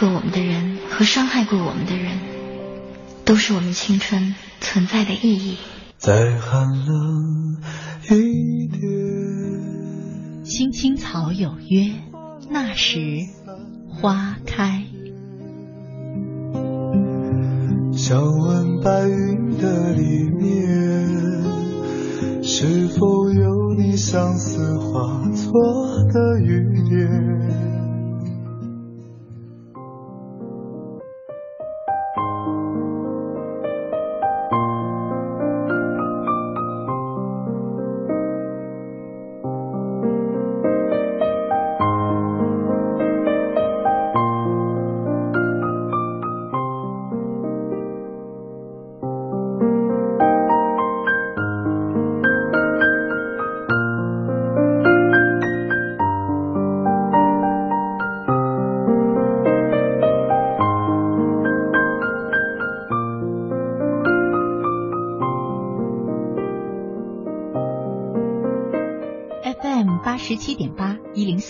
爱过我们的人和伤害过我们的人，都是我们青春存在的意义。再寒冷一点。青青草有约，那时花开。想问白云的里面，是否有你相思化作的雨点？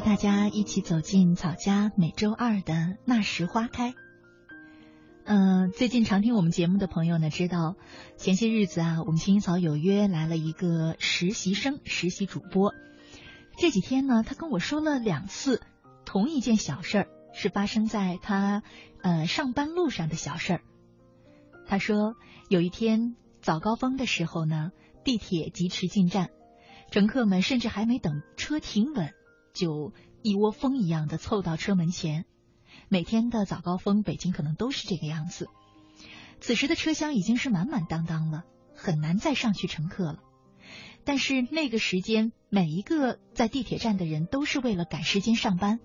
大家一起走进草家每周二的那时花开。嗯，最近常听我们节目的朋友呢，知道前些日子啊，我们青青草有约来了一个实习生，实习主播。这几天呢，他跟我说了两次同一件小事儿，是发生在他呃上班路上的小事儿。他说有一天早高峰的时候呢，地铁疾驰进站，乘客们甚至还没等车停稳。就一窝蜂一样的凑到车门前。每天的早高峰，北京可能都是这个样子。此时的车厢已经是满满当当了，很难再上去乘客了。但是那个时间，每一个在地铁站的人都是为了赶时间上班，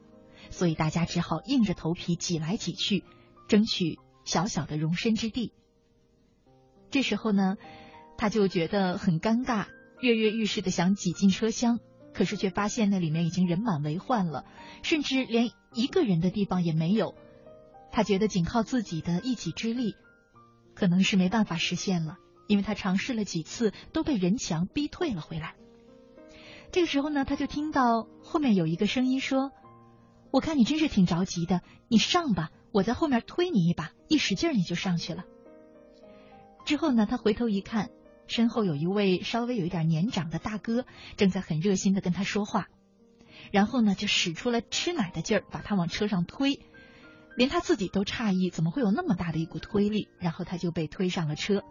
所以大家只好硬着头皮挤来挤去，争取小小的容身之地。这时候呢，他就觉得很尴尬，跃跃欲试的想挤进车厢。可是却发现那里面已经人满为患了，甚至连一个人的地方也没有。他觉得仅靠自己的一己之力，可能是没办法实现了，因为他尝试了几次，都被人墙逼退了回来。这个时候呢，他就听到后面有一个声音说：“我看你真是挺着急的，你上吧，我在后面推你一把，一使劲你就上去了。”之后呢，他回头一看。身后有一位稍微有一点年长的大哥，正在很热心的跟他说话，然后呢就使出了吃奶的劲儿，把他往车上推，连他自己都诧异，怎么会有那么大的一股推力？然后他就被推上了车。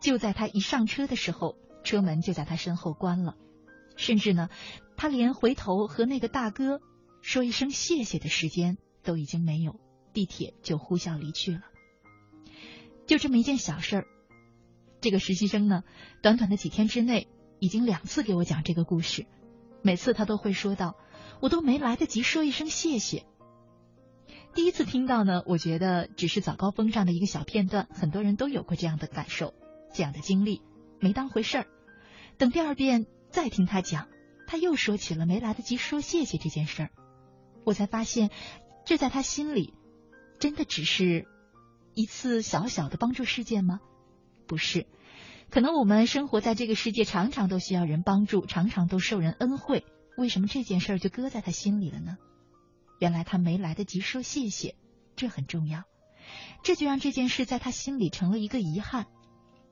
就在他一上车的时候，车门就在他身后关了，甚至呢，他连回头和那个大哥说一声谢谢的时间都已经没有，地铁就呼啸离去了。就这么一件小事儿。这个实习生呢，短短的几天之内，已经两次给我讲这个故事，每次他都会说到，我都没来得及说一声谢谢。第一次听到呢，我觉得只是早高峰上的一个小片段，很多人都有过这样的感受，这样的经历，没当回事儿。等第二遍再听他讲，他又说起了没来得及说谢谢这件事儿，我才发现，这在他心里，真的只是一次小小的帮助事件吗？不是，可能我们生活在这个世界，常常都需要人帮助，常常都受人恩惠。为什么这件事儿就搁在他心里了呢？原来他没来得及说谢谢，这很重要。这就让这件事在他心里成了一个遗憾，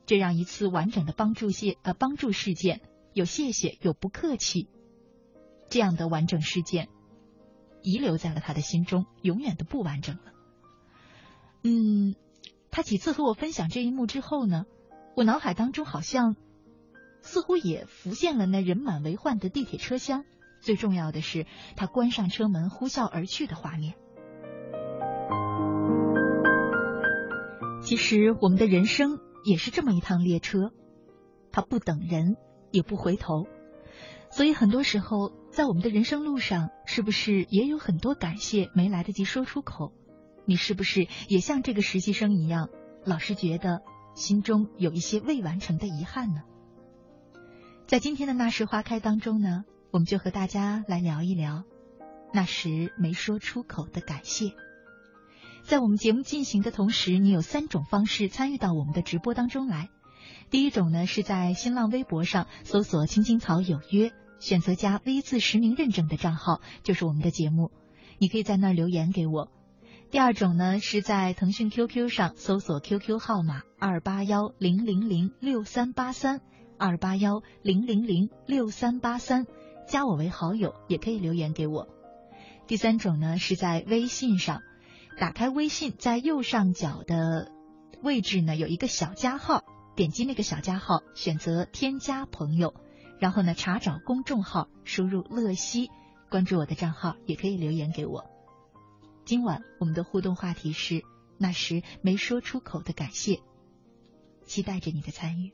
这让一次完整的帮助谢呃帮助事件有谢谢有不客气这样的完整事件遗留在了他的心中，永远都不完整了。嗯，他几次和我分享这一幕之后呢，我脑海当中好像似乎也浮现了那人满为患的地铁车厢，最重要的是他关上车门呼啸而去的画面。其实我们的人生也是这么一趟列车，它不等人，也不回头，所以很多时候在我们的人生路上，是不是也有很多感谢没来得及说出口？你是不是也像这个实习生一样，老是觉得心中有一些未完成的遗憾呢？在今天的那时花开当中呢，我们就和大家来聊一聊那时没说出口的感谢。在我们节目进行的同时，你有三种方式参与到我们的直播当中来。第一种呢，是在新浪微博上搜索“青青草有约”，选择加 V 字实名认证的账号，就是我们的节目，你可以在那儿留言给我。第二种呢，是在腾讯 QQ 上搜索 QQ 号码二八幺零零零六三八三二八幺零零零六三八三，加我为好友，也可以留言给我。第三种呢，是在微信上。打开微信，在右上角的位置呢有一个小加号，点击那个小加号，选择添加朋友，然后呢查找公众号，输入乐西，关注我的账号，也可以留言给我。今晚我们的互动话题是那时没说出口的感谢，期待着你的参与。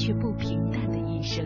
却不平淡的一生。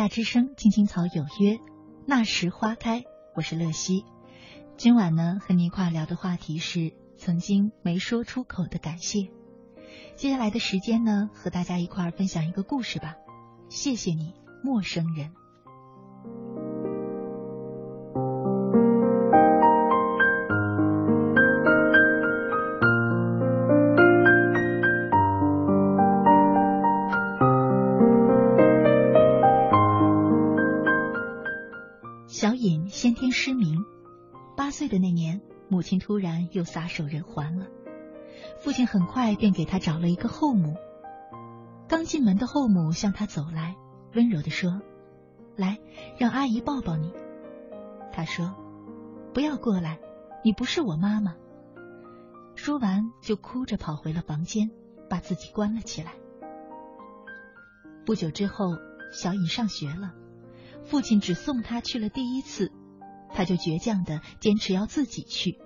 夏之声，青青草有约，那时花开。我是乐西，今晚呢和你一块聊的话题是曾经没说出口的感谢。接下来的时间呢，和大家一块分享一个故事吧。谢谢你，陌生人。隐先天失明，八岁的那年，母亲突然又撒手人寰了。父亲很快便给他找了一个后母。刚进门的后母向他走来，温柔地说：“来，让阿姨抱抱你。”他说：“不要过来，你不是我妈妈。”说完就哭着跑回了房间，把自己关了起来。不久之后，小颖上学了，父亲只送他去了第一次，他就倔强的坚持要自己去。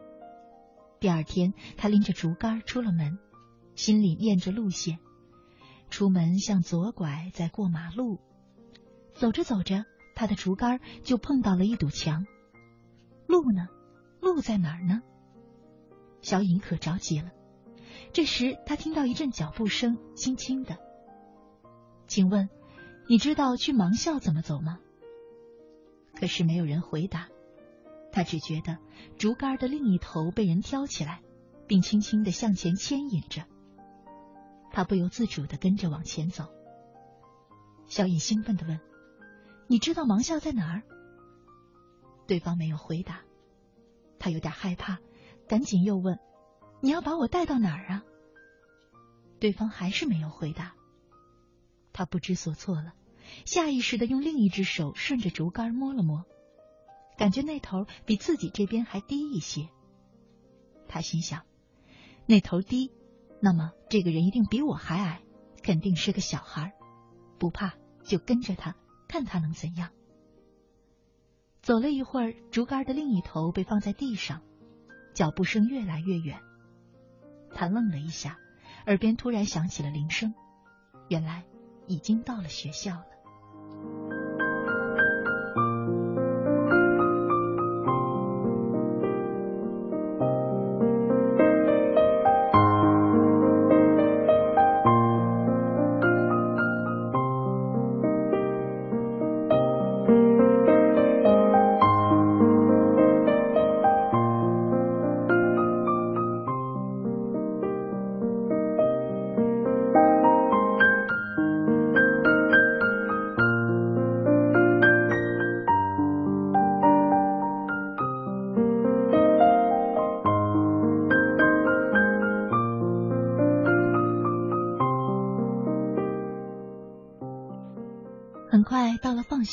第二天，他拎着竹竿出了门，心里念着路线。出门向左拐，再过马路。走着走着，他的竹竿就碰到了一堵墙。路呢？路在哪儿呢？小颖可着急了。这时，他听到一阵脚步声，轻轻的。请问，你知道去盲校怎么走吗？可是没有人回答。他只觉得竹竿的另一头被人挑起来，并轻轻的向前牵引着。他不由自主的跟着往前走。小影兴奋的问：“你知道盲校在哪儿？”对方没有回答。他有点害怕，赶紧又问：“你要把我带到哪儿啊？”对方还是没有回答。他不知所措了，下意识的用另一只手顺着竹竿摸了摸。感觉那头比自己这边还低一些，他心想：那头低，那么这个人一定比我还矮，肯定是个小孩。不怕，就跟着他，看他能怎样。走了一会儿，竹竿的另一头被放在地上，脚步声越来越远。他愣了一下，耳边突然响起了铃声，原来已经到了学校了。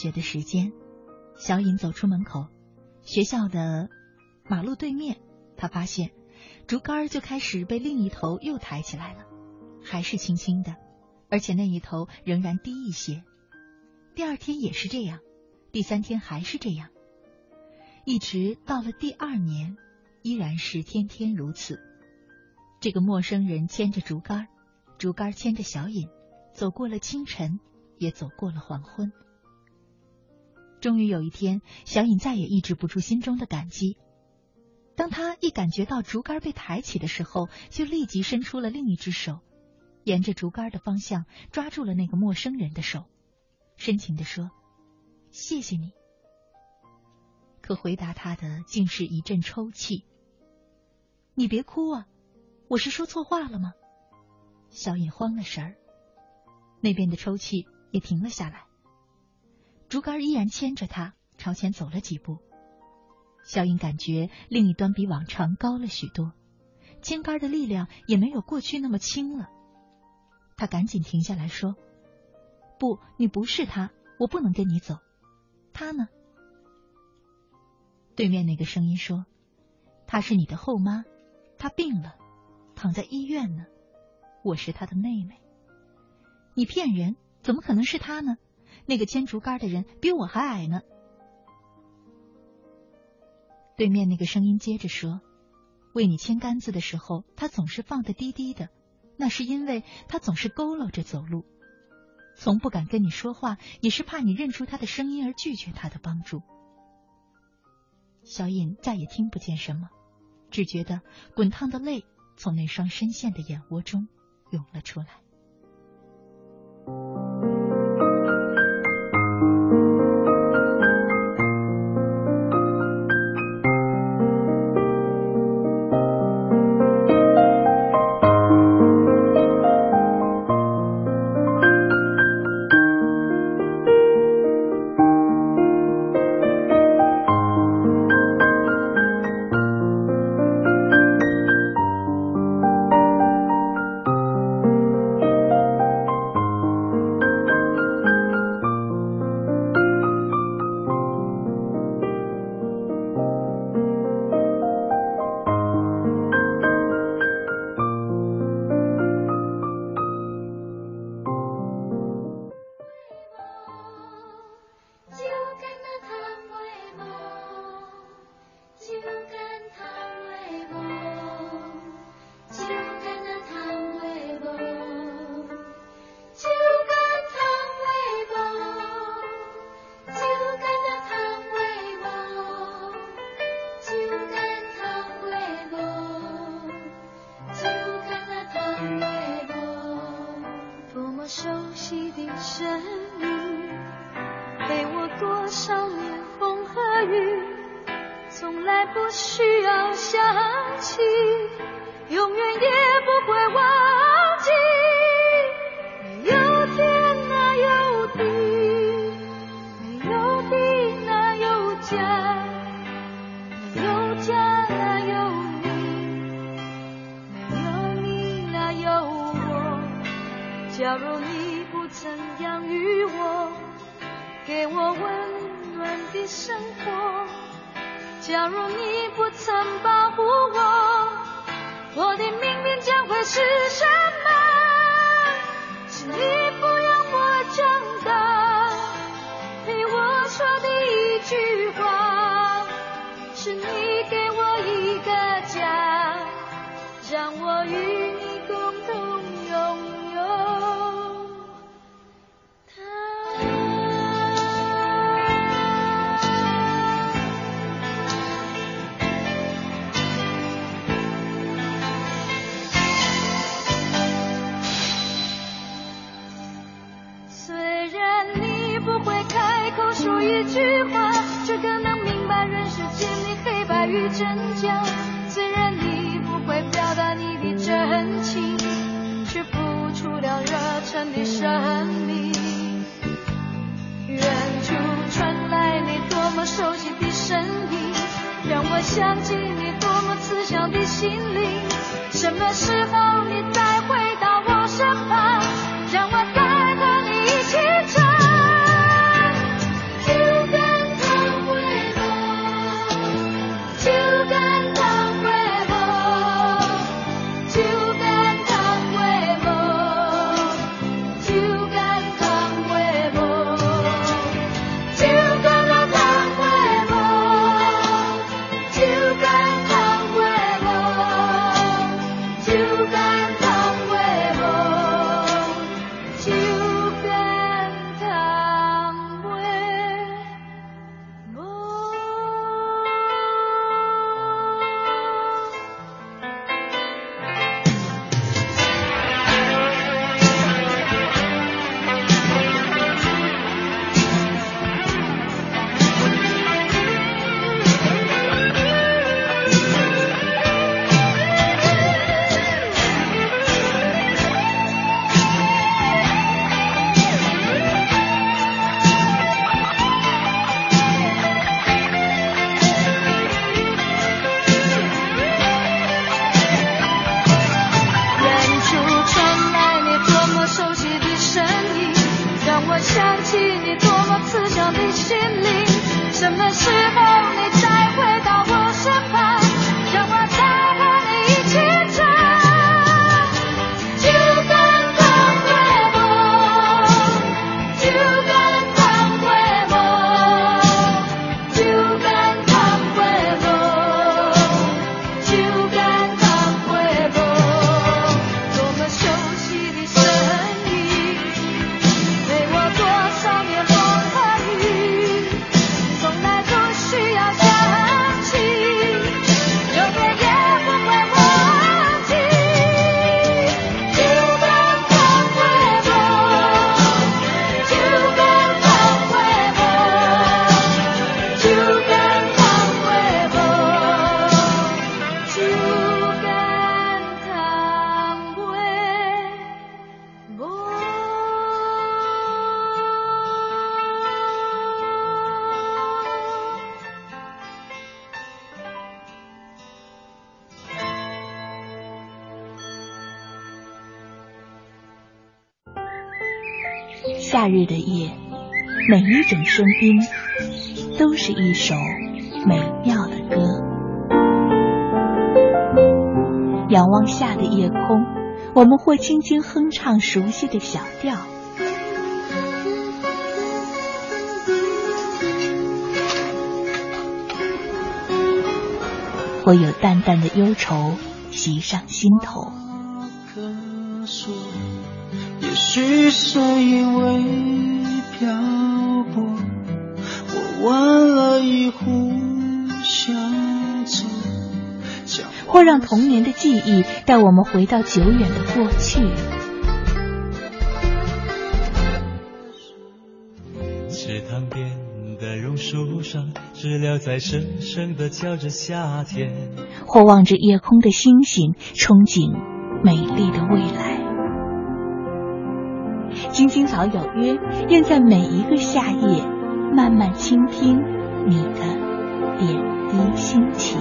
学的时间，小颖走出门口，学校的马路对面，他发现竹竿就开始被另一头又抬起来了，还是轻轻的，而且那一头仍然低一些。第二天也是这样，第三天还是这样，一直到了第二年，依然是天天如此。这个陌生人牵着竹竿，竹竿牵着小颖，走过了清晨，也走过了黄昏。终于有一天，小颖再也抑制不住心中的感激。当他一感觉到竹竿被抬起的时候，就立即伸出了另一只手，沿着竹竿的方向抓住了那个陌生人的手，深情的说：“谢谢你。”可回答他的竟是一阵抽泣。“你别哭啊，我是说错话了吗？”小颖慌了神儿，那边的抽泣也停了下来。竹竿依然牵着他朝前走了几步，小英感觉另一端比往常高了许多，牵竿的力量也没有过去那么轻了。他赶紧停下来说：“不，你不是他，我不能跟你走。他呢？”对面那个声音说：“她是你的后妈，她病了，躺在医院呢。我是她的妹妹。你骗人，怎么可能是她呢？”那个牵竹竿的人比我还矮呢。对面那个声音接着说：“为你牵杆子的时候，他总是放的低低的，那是因为他总是佝偻着走路，从不敢跟你说话，也是怕你认出他的声音而拒绝他的帮助。”小颖再也听不见什么，只觉得滚烫的泪从那双深陷的眼窝中涌了出来。每一种声音都是一首美妙的歌。仰望下的夜空我们会轻轻哼唱熟悉的小调。会有淡淡的忧愁袭上心头。也许是因为完了一壶香酒，或让童年的记忆带我们回到久远的过去。池塘边的榕树上，知了在声声的叫着夏天，或望着夜空的星星，憧憬美丽的未来。青青草有约，愿在每一个夏夜。慢慢倾听你的点滴心情。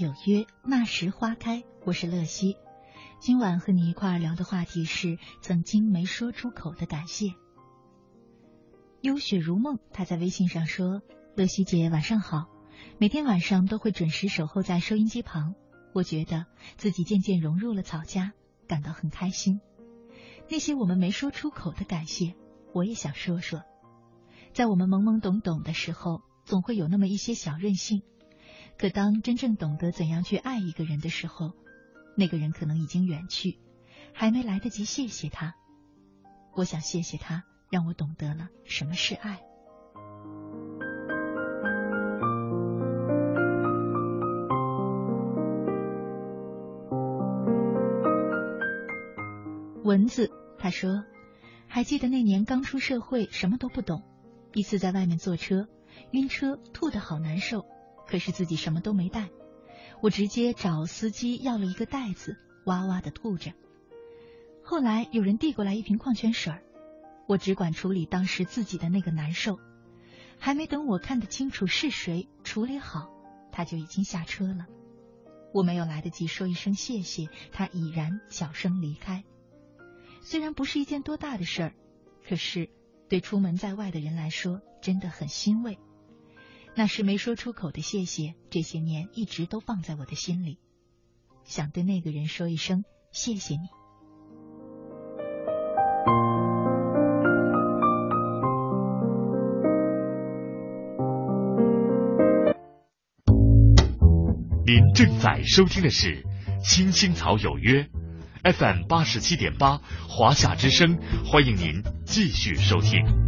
有约，那时花开。我是乐西，今晚和你一块聊的话题是曾经没说出口的感谢。悠雪如梦，他在微信上说：“乐西姐晚上好，每天晚上都会准时守候在收音机旁。我觉得自己渐渐融入了草家，感到很开心。那些我们没说出口的感谢，我也想说说。在我们懵懵懂懂的时候，总会有那么一些小任性。”可当真正懂得怎样去爱一个人的时候，那个人可能已经远去，还没来得及谢谢他。我想谢谢他，让我懂得了什么是爱。蚊子他说：“还记得那年刚出社会，什么都不懂，一次在外面坐车，晕车，吐得好难受。”可是自己什么都没带，我直接找司机要了一个袋子，哇哇的吐着。后来有人递过来一瓶矿泉水，我只管处理当时自己的那个难受，还没等我看得清楚是谁处理好，他就已经下车了。我没有来得及说一声谢谢，他已然小声离开。虽然不是一件多大的事儿，可是对出门在外的人来说，真的很欣慰。那是没说出口的谢谢，这些年一直都放在我的心里，想对那个人说一声谢谢你。您正在收听的是《青青草有约》FM 八十七点八，华夏之声，欢迎您继续收听。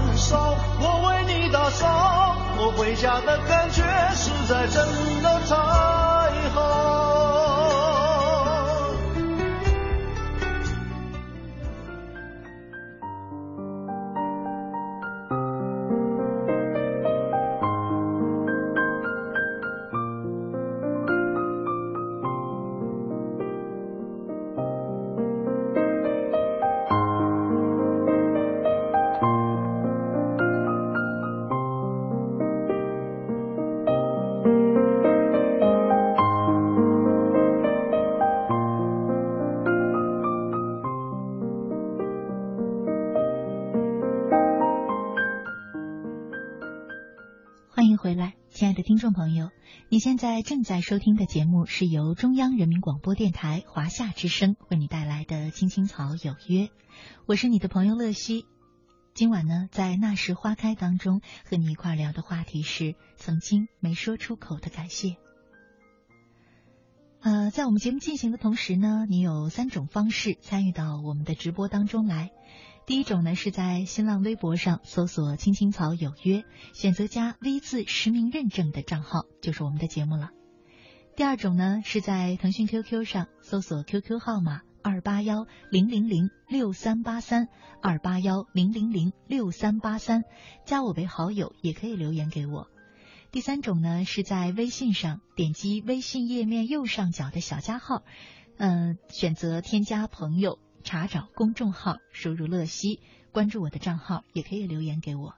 我为你打扫。我回家的感觉实在真的太好。在正在收听的节目是由中央人民广播电台华夏之声为你带来的《青青草有约》，我是你的朋友乐西。今晚呢，在那时花开当中，和你一块聊的话题是曾经没说出口的感谢。呃，在我们节目进行的同时呢，你有三种方式参与到我们的直播当中来。第一种呢，是在新浪微博上搜索“青青草有约”，选择加 V 字实名认证的账号，就是我们的节目了。第二种呢，是在腾讯 QQ 上搜索 QQ 号码二八幺零零零六三八三二八幺零零零六三八三，加我为好友，也可以留言给我。第三种呢，是在微信上点击微信页面右上角的小加号，嗯，选择添加朋友。查找公众号，输入“乐西”，关注我的账号，也可以留言给我。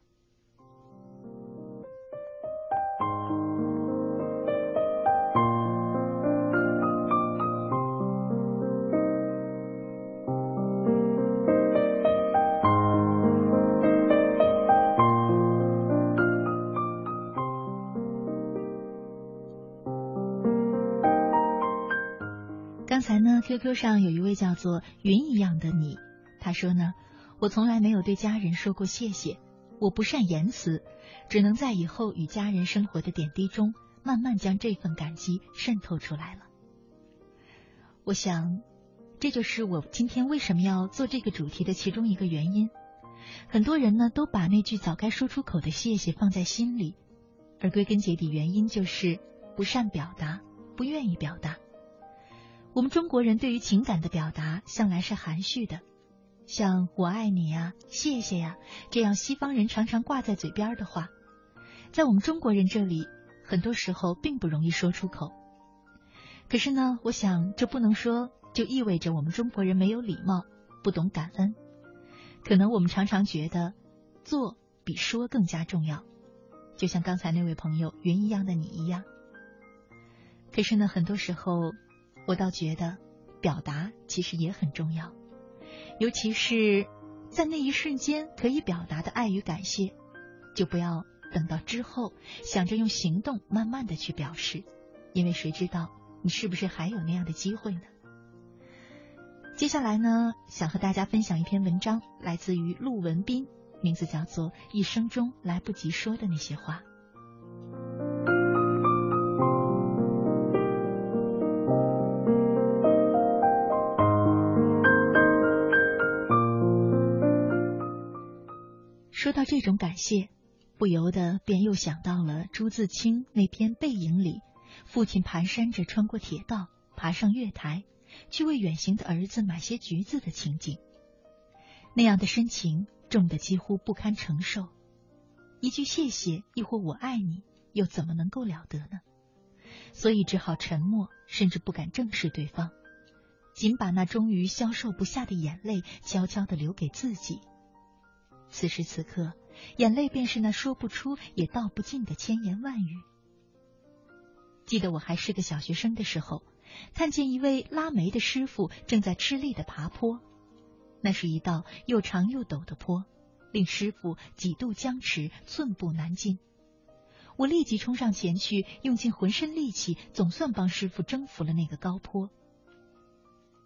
QQ 上有一位叫做云一样的你，他说呢，我从来没有对家人说过谢谢，我不善言辞，只能在以后与家人生活的点滴中，慢慢将这份感激渗透出来了。我想，这就是我今天为什么要做这个主题的其中一个原因。很多人呢，都把那句早该说出口的谢谢放在心里，而归根结底，原因就是不善表达，不愿意表达。我们中国人对于情感的表达向来是含蓄的，像“我爱你”呀、“谢谢”呀这样西方人常常挂在嘴边的话，在我们中国人这里，很多时候并不容易说出口。可是呢，我想这不能说就意味着我们中国人没有礼貌、不懂感恩。可能我们常常觉得做比说更加重要，就像刚才那位朋友云一样的你一样。可是呢，很多时候。我倒觉得，表达其实也很重要，尤其是在那一瞬间可以表达的爱与感谢，就不要等到之后想着用行动慢慢的去表示，因为谁知道你是不是还有那样的机会呢？接下来呢，想和大家分享一篇文章，来自于陆文斌，名字叫做《一生中来不及说的那些话》。说到这种感谢，不由得便又想到了朱自清那篇《背影》里，父亲蹒跚着穿过铁道，爬上月台，去为远行的儿子买些橘子的情景。那样的深情重的几乎不堪承受，一句谢谢，亦或我爱你，又怎么能够了得呢？所以只好沉默，甚至不敢正视对方，仅把那终于消受不下的眼泪悄悄的留给自己。此时此刻，眼泪便是那说不出也道不尽的千言万语。记得我还是个小学生的时候，看见一位拉煤的师傅正在吃力的爬坡，那是一道又长又陡的坡，令师傅几度僵持，寸步难进。我立即冲上前去，用尽浑身力气，总算帮师傅征服了那个高坡。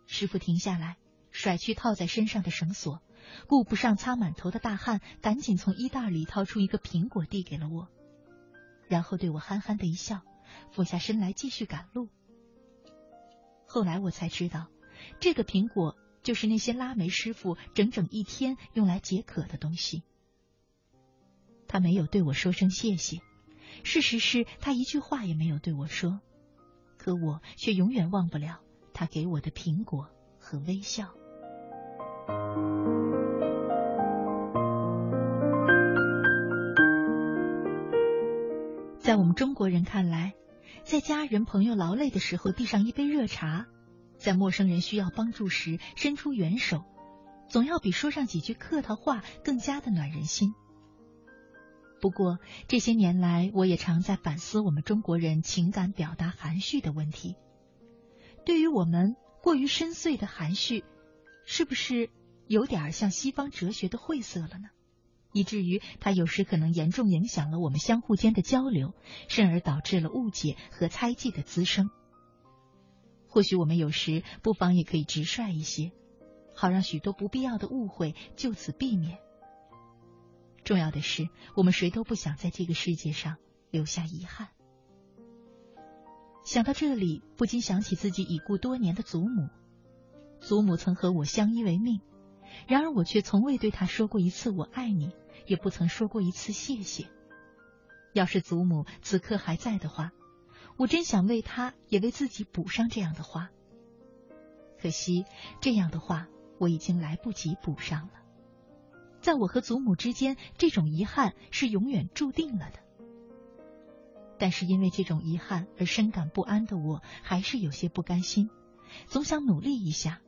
师傅停下来，甩去套在身上的绳索。顾不上擦满头的大汗，赶紧从衣袋里掏出一个苹果递给了我，然后对我憨憨的一笑，俯下身来继续赶路。后来我才知道，这个苹果就是那些拉煤师傅整整一天用来解渴的东西。他没有对我说声谢谢，事实是他一句话也没有对我说，可我却永远忘不了他给我的苹果和微笑。在我们中国人看来，在家人朋友劳累的时候递上一杯热茶，在陌生人需要帮助时伸出援手，总要比说上几句客套话更加的暖人心。不过这些年来，我也常在反思我们中国人情感表达含蓄的问题。对于我们过于深邃的含蓄，是不是有点像西方哲学的晦涩了呢？以至于它有时可能严重影响了我们相互间的交流，甚而导致了误解和猜忌的滋生。或许我们有时不妨也可以直率一些，好让许多不必要的误会就此避免。重要的是，我们谁都不想在这个世界上留下遗憾。想到这里，不禁想起自己已故多年的祖母。祖母曾和我相依为命，然而我却从未对他说过一次“我爱你”，也不曾说过一次“谢谢”。要是祖母此刻还在的话，我真想为她也为自己补上这样的话。可惜，这样的话我已经来不及补上了。在我和祖母之间，这种遗憾是永远注定了的。但是因为这种遗憾而深感不安的我，还是有些不甘心，总想努力一下。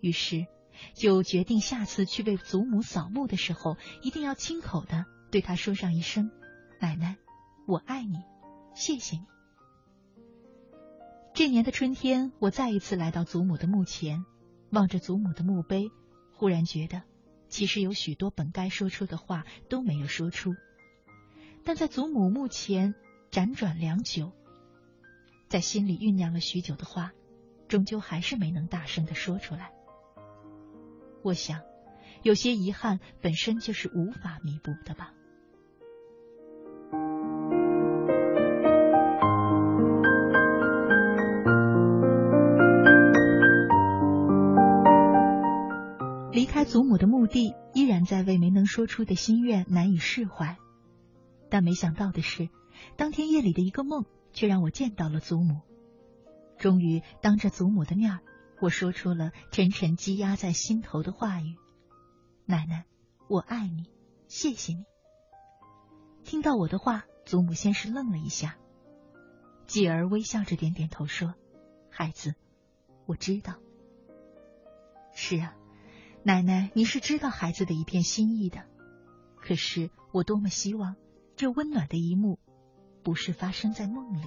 于是就决定下次去为祖母扫墓的时候，一定要亲口的对她说上一声：“奶奶，我爱你，谢谢你。”这年的春天，我再一次来到祖母的墓前，望着祖母的墓碑，忽然觉得。其实有许多本该说出的话都没有说出，但在祖母墓前辗转良久，在心里酝酿了许久的话，终究还是没能大声的说出来。我想，有些遗憾本身就是无法弥补的吧。离开祖母的墓地，依然在为没能说出的心愿难以释怀。但没想到的是，当天夜里的一个梦，却让我见到了祖母。终于，当着祖母的面，我说出了沉沉积压在心头的话语：“奶奶，我爱你，谢谢你。”听到我的话，祖母先是愣了一下，继而微笑着点点头说：“孩子，我知道。”是啊。奶奶，你是知道孩子的一片心意的，可是我多么希望这温暖的一幕不是发生在梦里。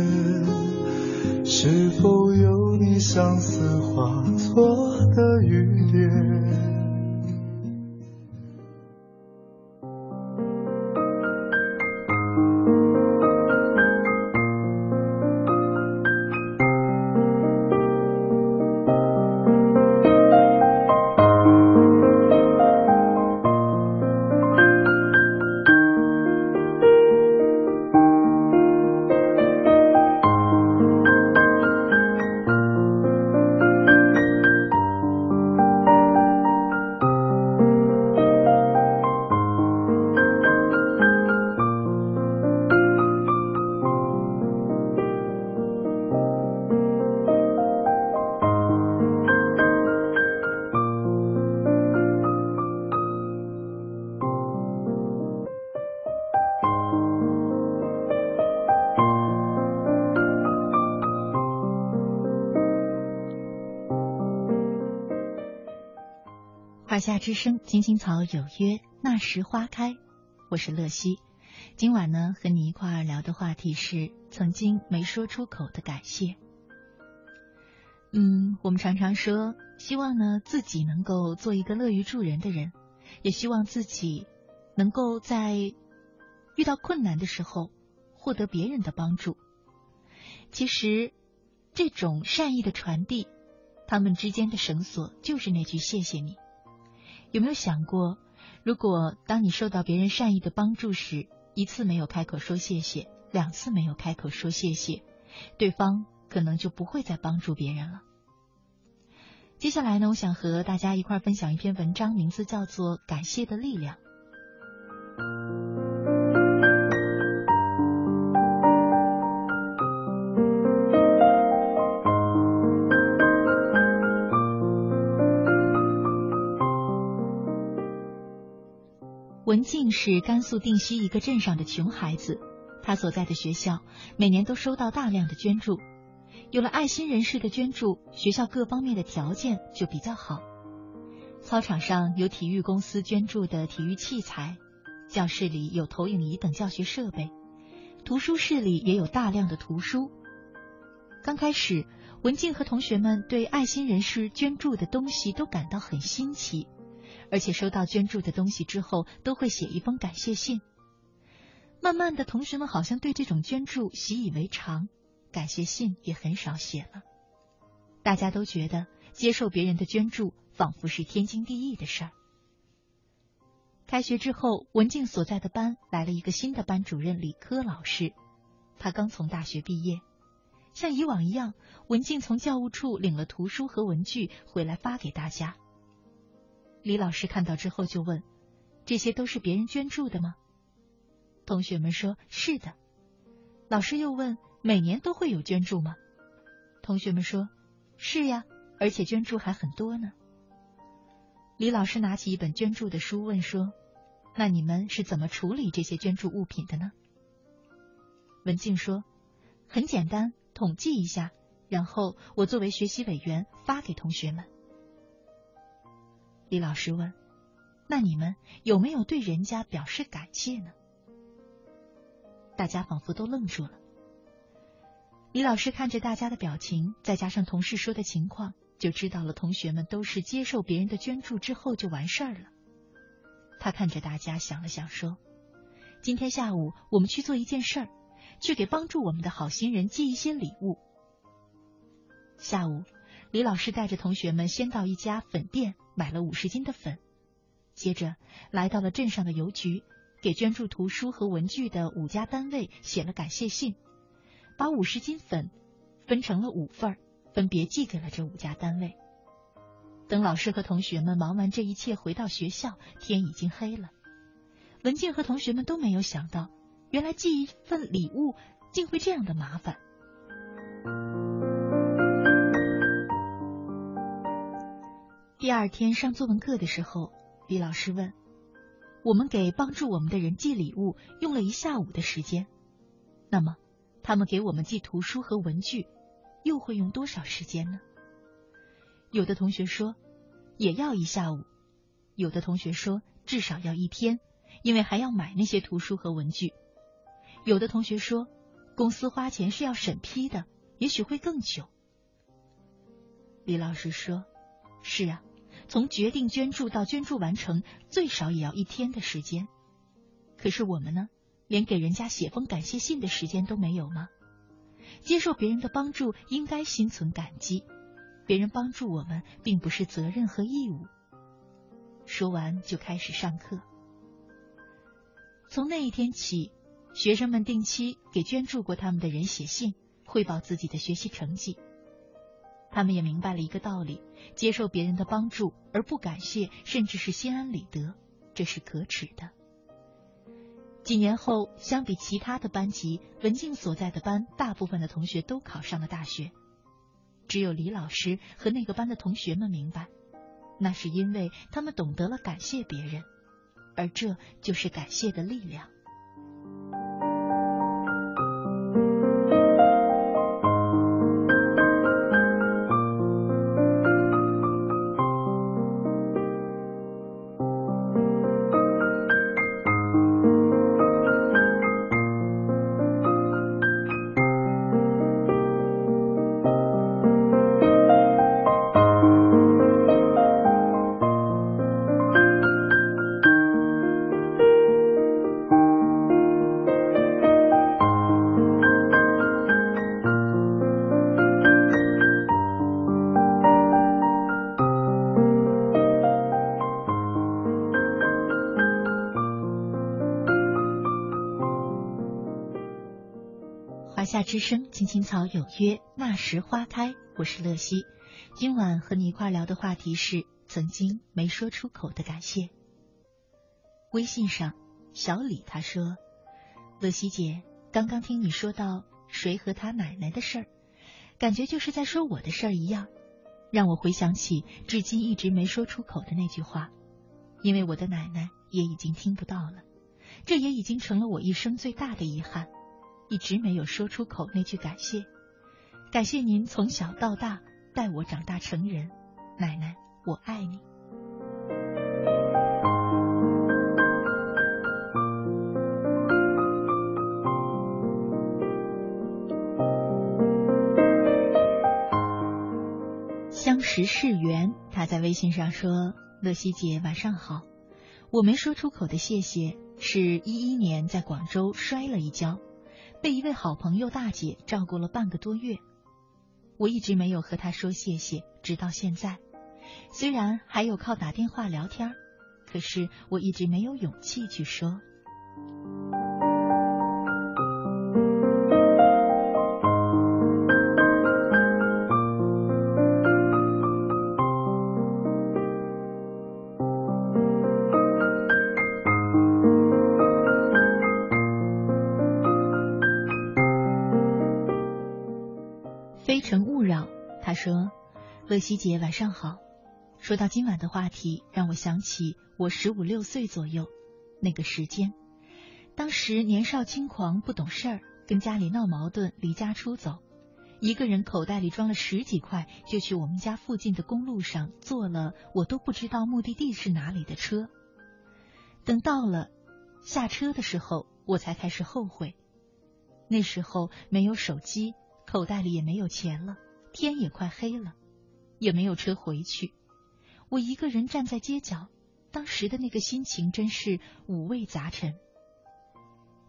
是否有你相思化作的雨点？之声，青青草有约，那时花开。我是乐西，今晚呢和你一块儿聊的话题是曾经没说出口的感谢。嗯，我们常常说，希望呢自己能够做一个乐于助人的人，也希望自己能够在遇到困难的时候获得别人的帮助。其实，这种善意的传递，他们之间的绳索就是那句“谢谢你”。有没有想过，如果当你受到别人善意的帮助时，一次没有开口说谢谢，两次没有开口说谢谢，对方可能就不会再帮助别人了。接下来呢，我想和大家一块分享一篇文章，名字叫做《感谢的力量》。文静是甘肃定西一个镇上的穷孩子，他所在的学校每年都收到大量的捐助。有了爱心人士的捐助，学校各方面的条件就比较好。操场上有体育公司捐助的体育器材，教室里有投影仪等教学设备，图书室里也有大量的图书。刚开始，文静和同学们对爱心人士捐助的东西都感到很新奇。而且收到捐助的东西之后，都会写一封感谢信。慢慢的，同学们好像对这种捐助习以为常，感谢信也很少写了。大家都觉得接受别人的捐助仿佛是天经地义的事儿。开学之后，文静所在的班来了一个新的班主任李科老师，他刚从大学毕业。像以往一样，文静从教务处领了图书和文具回来发给大家。李老师看到之后就问：“这些都是别人捐助的吗？”同学们说：“是的。”老师又问：“每年都会有捐助吗？”同学们说：“是呀，而且捐助还很多呢。”李老师拿起一本捐助的书问说：“那你们是怎么处理这些捐助物品的呢？”文静说：“很简单，统计一下，然后我作为学习委员发给同学们。”李老师问：“那你们有没有对人家表示感谢呢？”大家仿佛都愣住了。李老师看着大家的表情，再加上同事说的情况，就知道了同学们都是接受别人的捐助之后就完事儿了。他看着大家，想了想，说：“今天下午我们去做一件事儿，去给帮助我们的好心人寄一些礼物。”下午，李老师带着同学们先到一家粉店买了五十斤的粉，接着来到了镇上的邮局，给捐助图书和文具的五家单位写了感谢信。把五十斤粉分成了五份分别寄给了这五家单位。等老师和同学们忙完这一切，回到学校，天已经黑了。文静和同学们都没有想到，原来寄一份礼物竟会这样的麻烦。第二天上作文课的时候，李老师问：“我们给帮助我们的人寄礼物用了一下午的时间，那么？”他们给我们寄图书和文具，又会用多少时间呢？有的同学说也要一下午，有的同学说至少要一天，因为还要买那些图书和文具。有的同学说公司花钱是要审批的，也许会更久。李老师说：“是啊，从决定捐助到捐助完成，最少也要一天的时间。可是我们呢？”连给人家写封感谢信的时间都没有吗？接受别人的帮助，应该心存感激。别人帮助我们，并不是责任和义务。说完，就开始上课。从那一天起，学生们定期给捐助过他们的人写信，汇报自己的学习成绩。他们也明白了一个道理：接受别人的帮助而不感谢，甚至是心安理得，这是可耻的。几年后，相比其他的班级，文静所在的班大部分的同学都考上了大学，只有李老师和那个班的同学们明白，那是因为他们懂得了感谢别人，而这就是感谢的力量。华夏之声青青草有约，那时花开。我是乐西，今晚和你一块聊的话题是曾经没说出口的感谢。微信上，小李他说：“乐西姐，刚刚听你说到谁和他奶奶的事儿，感觉就是在说我的事儿一样，让我回想起至今一直没说出口的那句话，因为我的奶奶也已经听不到了，这也已经成了我一生最大的遗憾。”一直没有说出口那句感谢，感谢您从小到大带我长大成人，奶奶，我爱你。相识是缘，他在微信上说：“乐西姐晚上好，我没说出口的谢谢，是一一年在广州摔了一跤。”被一位好朋友大姐照顾了半个多月，我一直没有和她说谢谢，直到现在。虽然还有靠打电话聊天，可是我一直没有勇气去说。乐西姐晚上好。说到今晚的话题，让我想起我十五六岁左右那个时间。当时年少轻狂，不懂事儿，跟家里闹矛盾，离家出走，一个人口袋里装了十几块，就去我们家附近的公路上坐了我都不知道目的地是哪里的车。等到了下车的时候，我才开始后悔，那时候没有手机，口袋里也没有钱了，天也快黑了，也没有车回去。我一个人站在街角，当时的那个心情真是五味杂陈。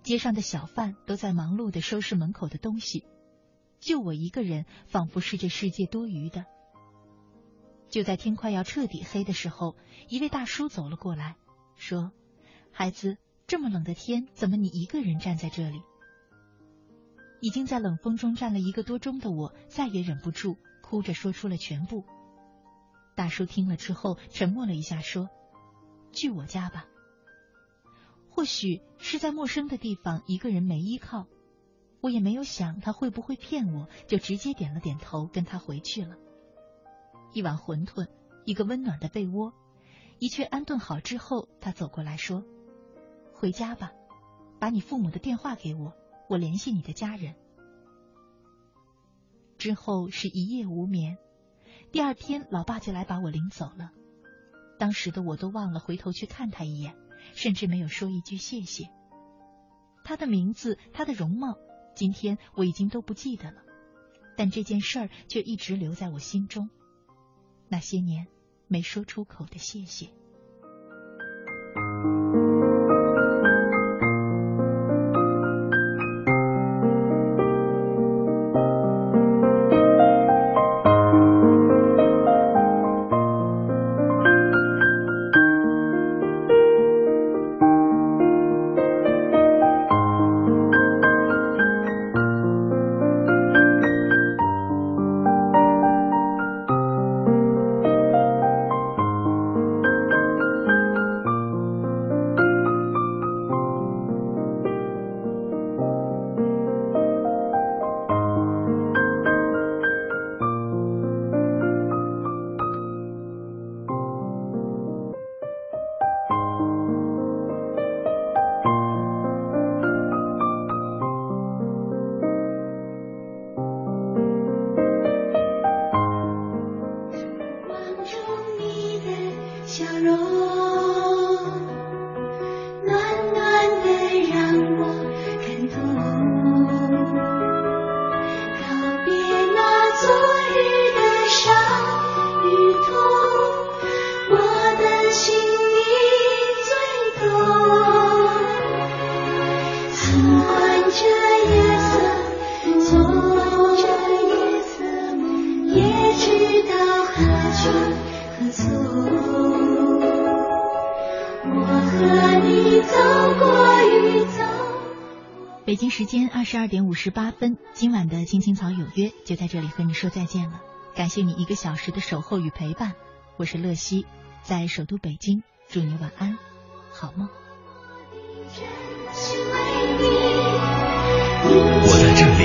街上的小贩都在忙碌的收拾门口的东西，就我一个人，仿佛是这世界多余的。就在天快要彻底黑的时候，一位大叔走了过来，说：“孩子，这么冷的天，怎么你一个人站在这里？”已经在冷风中站了一个多钟的我，再也忍不住，哭着说出了全部。大叔听了之后，沉默了一下，说：“去我家吧。”或许是在陌生的地方，一个人没依靠，我也没有想他会不会骗我，就直接点了点头，跟他回去了。一碗馄饨，一个温暖的被窝，一切安顿好之后，他走过来说：“回家吧，把你父母的电话给我，我联系你的家人。”之后是一夜无眠。第二天，老爸就来把我领走了。当时的我都忘了回头去看他一眼，甚至没有说一句谢谢。他的名字，他的容貌，今天我已经都不记得了，但这件事儿却一直留在我心中。那些年没说出口的谢谢。十二点五十八分，今晚的《青青草有约》就在这里和你说再见了。感谢你一个小时的守候与陪伴，我是乐西，在首都北京，祝你晚安，好梦。我在这里。